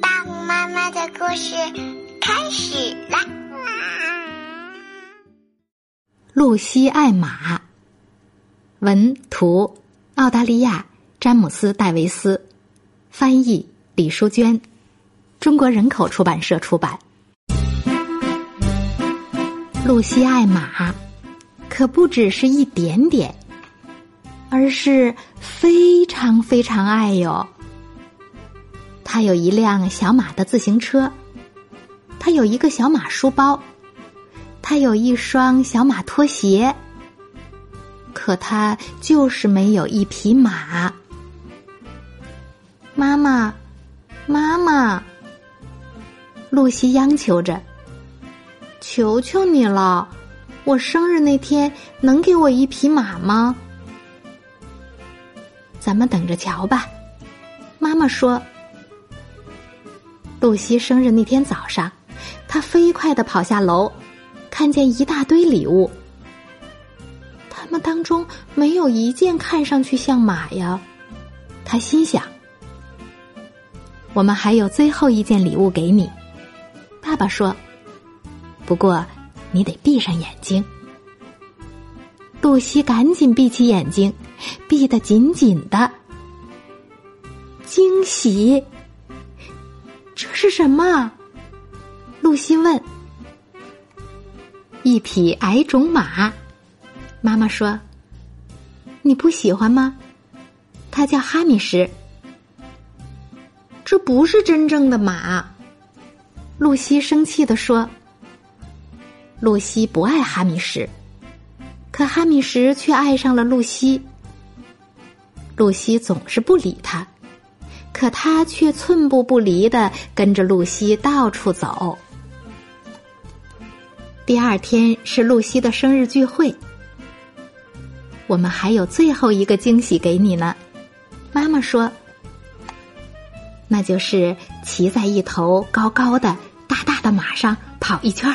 大红妈妈的故事开始啦！露西爱马，文图澳大利亚詹姆斯戴维斯，翻译李淑娟，中国人口出版社出版。露西爱马，可不只是一点点，而是非常非常爱哟。他有一辆小马的自行车，他有一个小马书包，他有一双小马拖鞋，可他就是没有一匹马。妈妈，妈妈，露西央求着：“求求你了，我生日那天能给我一匹马吗？”咱们等着瞧吧。妈妈说。露西生日那天早上，她飞快的跑下楼，看见一大堆礼物。他们当中没有一件看上去像马呀。他心想：“我们还有最后一件礼物给你。”爸爸说：“不过你得闭上眼睛。”露西赶紧闭起眼睛，闭得紧紧的。惊喜！是什么？露西问。一匹矮种马，妈妈说：“你不喜欢吗？”它叫哈米什。这不是真正的马，露西生气的说。露西不爱哈米什，可哈米什却爱上了露西。露西总是不理他。可他却寸步不离的跟着露西到处走。第二天是露西的生日聚会，我们还有最后一个惊喜给你呢。妈妈说：“那就是骑在一头高高的大大的马上跑一圈儿。”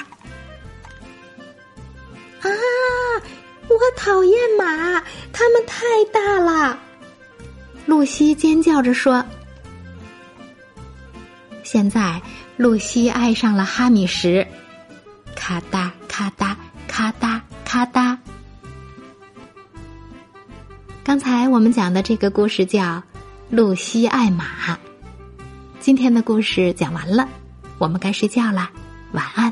啊！我讨厌马，它们太大了。露西尖叫着说。现在，露西爱上了哈米什，咔哒咔哒咔哒咔哒。刚才我们讲的这个故事叫《露西爱马》。今天的故事讲完了，我们该睡觉啦，晚安。